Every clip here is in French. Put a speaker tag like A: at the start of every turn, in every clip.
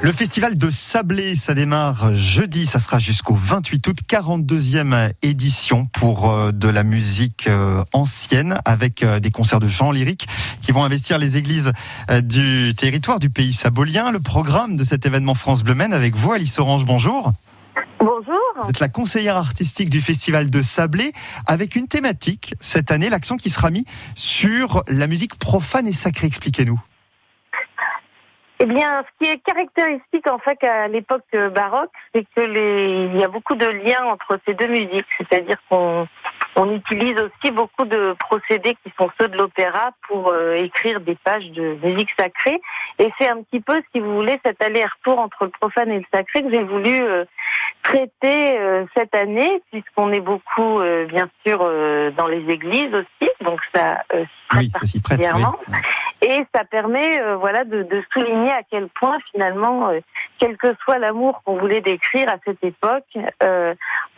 A: Le festival de Sablé, ça démarre jeudi, ça sera jusqu'au 28 août, 42e édition pour euh, de la musique euh, ancienne avec euh, des concerts de chant lyrique qui vont investir les églises du territoire du pays sabolien. Le programme de cet événement France Bleu avec vous, Alice Orange, bonjour.
B: Bonjour.
A: Vous êtes la conseillère artistique du Festival de Sablé avec une thématique cette année, l'accent qui sera mis sur la musique profane et sacrée. Expliquez-nous.
B: Bien, ce qui est caractéristique en fait à l'époque baroque, c'est que les, il y a beaucoup de liens entre ces deux musiques, c'est-à-dire qu'on on utilise aussi beaucoup de procédés qui sont ceux de l'opéra pour euh, écrire des pages de musique sacrée. Et c'est un petit peu, si vous voulez, cet aller-retour entre le profane et le sacré que j'ai voulu euh, traiter euh, cette année, puisqu'on est beaucoup, bien sûr, dans les églises aussi, donc ça,
A: oui, s'y prête,
B: Et ça permet, voilà, de, de, souligner à quel point finalement, quel que soit l'amour qu'on voulait décrire à cette époque,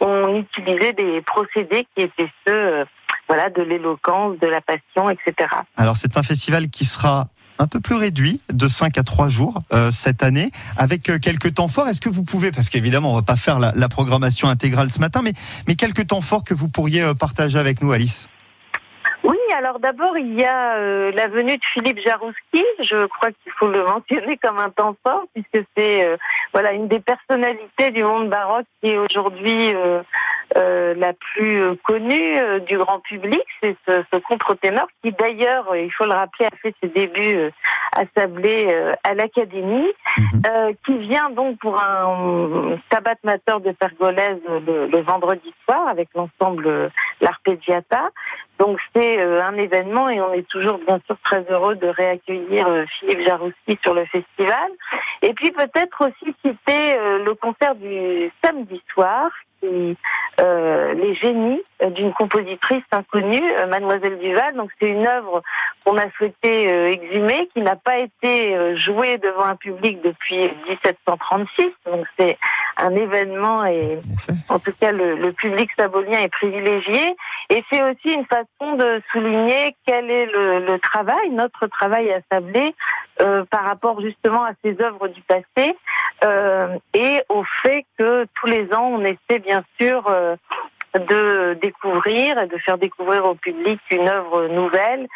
B: on utilisait des procédés qui étaient ceux euh, voilà, de l'éloquence, de la passion, etc.
A: Alors c'est un festival qui sera un peu plus réduit, de 5 à 3 jours euh, cette année, avec euh, quelques temps forts. Est-ce que vous pouvez, parce qu'évidemment on va pas faire la, la, programmation intégrale ce matin, mais, mais quelques temps forts que vous pourriez partager avec nous, Alice?
B: Oui, alors d'abord, il y a euh, la venue de Philippe Jarouski. Je crois qu'il faut le mentionner comme un temps fort, puisque c'est euh, voilà une des personnalités du monde baroque qui est aujourd'hui euh, la plus connue du grand public. C'est ce, ce contre-ténor qui, d'ailleurs, il faut le rappeler, a fait ses débuts à Sablé à l'Académie, mhm. qui vient donc pour un tabat mateur de Pergolèse le, le vendredi soir avec l'ensemble L'Arpeggiata. Donc c'est euh, un événement et on est toujours bien sûr très heureux de réaccueillir euh, Philippe Jarouski sur le festival. Et puis peut-être aussi citer euh, le concert du samedi soir qui euh, les génies d'une compositrice inconnue, Mademoiselle Duval. Donc c'est une œuvre qu'on a souhaité exhumer, qui n'a pas été jouée devant un public depuis 1736. Donc c'est un événement et en tout cas le, le public sabolien est privilégié. Et c'est aussi une façon de souligner quel est le, le travail, notre travail à Sablé, euh, par rapport justement à ces œuvres du passé euh, et au fait que tous les ans on essaie bien sûr euh, de découvrir et de faire découvrir au public une œuvre nouvelle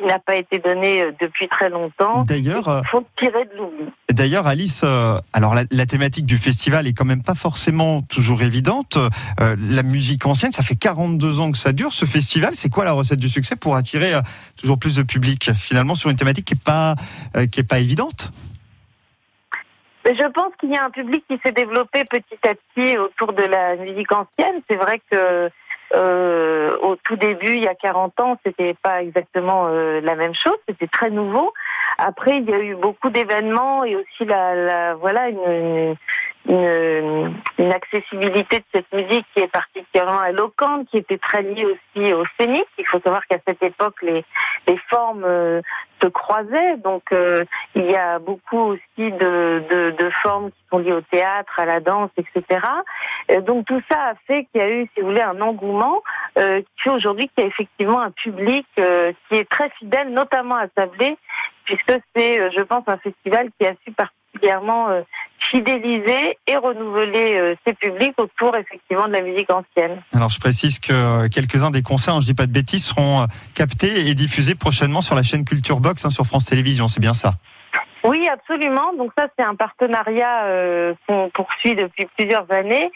B: n'a pas été donné euh, depuis très longtemps.
A: D'ailleurs,
B: il faut tirer de l'oubli.
A: D'ailleurs, Alice, euh, alors la, thématique du festival est quand même pas forcément toujours évidente. Euh, la musique ancienne, ça fait 42 ans que ça dure ce festival. C'est quoi la recette du succès pour attirer toujours plus de public finalement sur une thématique qui est pas qui est pas évidente?
B: Je pense qu'il y a un public qui s'est développé petit à petit autour de la musique ancienne. C'est vrai que euh, au tout début, il y a 40 ans, c'était pas exactement euh, la même chose, c'était très nouveau. Après, il y a eu beaucoup d'événements et aussi la, la voilà une, une, une, accessibilité de cette musique qui est particulièrement éloquente, qui était très liée aussi au scénique. Il faut savoir qu'à cette époque, les, les formes euh, se croisaient, donc euh, il y a beaucoup aussi de, de, de, formes qui sont liées au théâtre, à la danse, etc. Euh, donc tout ça a fait qu'il y a eu, si vous voulez, un engouement euh, qui aujourd'hui qu'il y a effectivement un public qui est très fidèle, notamment à Sablé, puisque c'est, je pense, un festival qui a su particulièrement fidéliser et renouveler euh, ses publics autour effectivement de la musique ancienne.
A: Alors je précise que euh, quelques-uns des concerts, hein, je dis pas de bêtises, seront euh, captés et diffusés prochainement sur la chaîne Culture Box hein, sur France Télévisions, c'est bien ça?
B: Oui, absolument. Donc ça, c'est un partenariat qu'on poursuit depuis plusieurs années,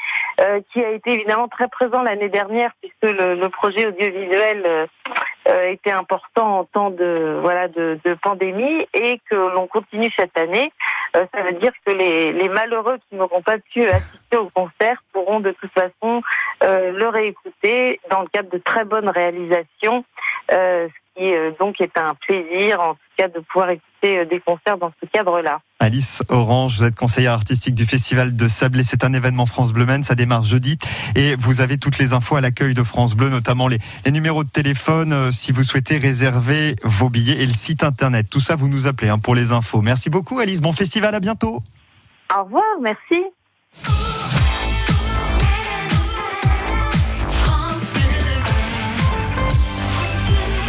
B: qui a été évidemment très présent l'année dernière, puisque le, le projet audiovisuel euh, était important en temps de voilà de, pandémie et que l'on continue cette année. Euh, ça veut dire que les, malheureux qui n'auront pas pu assister au concert pourront de toute façon euh, le réécouter dans le cadre de très bonnes réalisations, euh, qui euh, donc est un plaisir en tout cas de pouvoir écouter des concerts dans ce cadre-là.
A: Alice Orange, vous êtes conseillère artistique du Festival de Sablé. C'est un événement France Bleu Men, ça démarre jeudi. Et vous avez toutes les infos à l'accueil de France Bleu, notamment les, les, numéros de téléphone euh, si vous souhaitez réserver vos billets et le site internet. Tout ça, vous nous appelez hein, pour les infos. Merci beaucoup Alice, bon festival, à bientôt.
B: Au revoir, merci.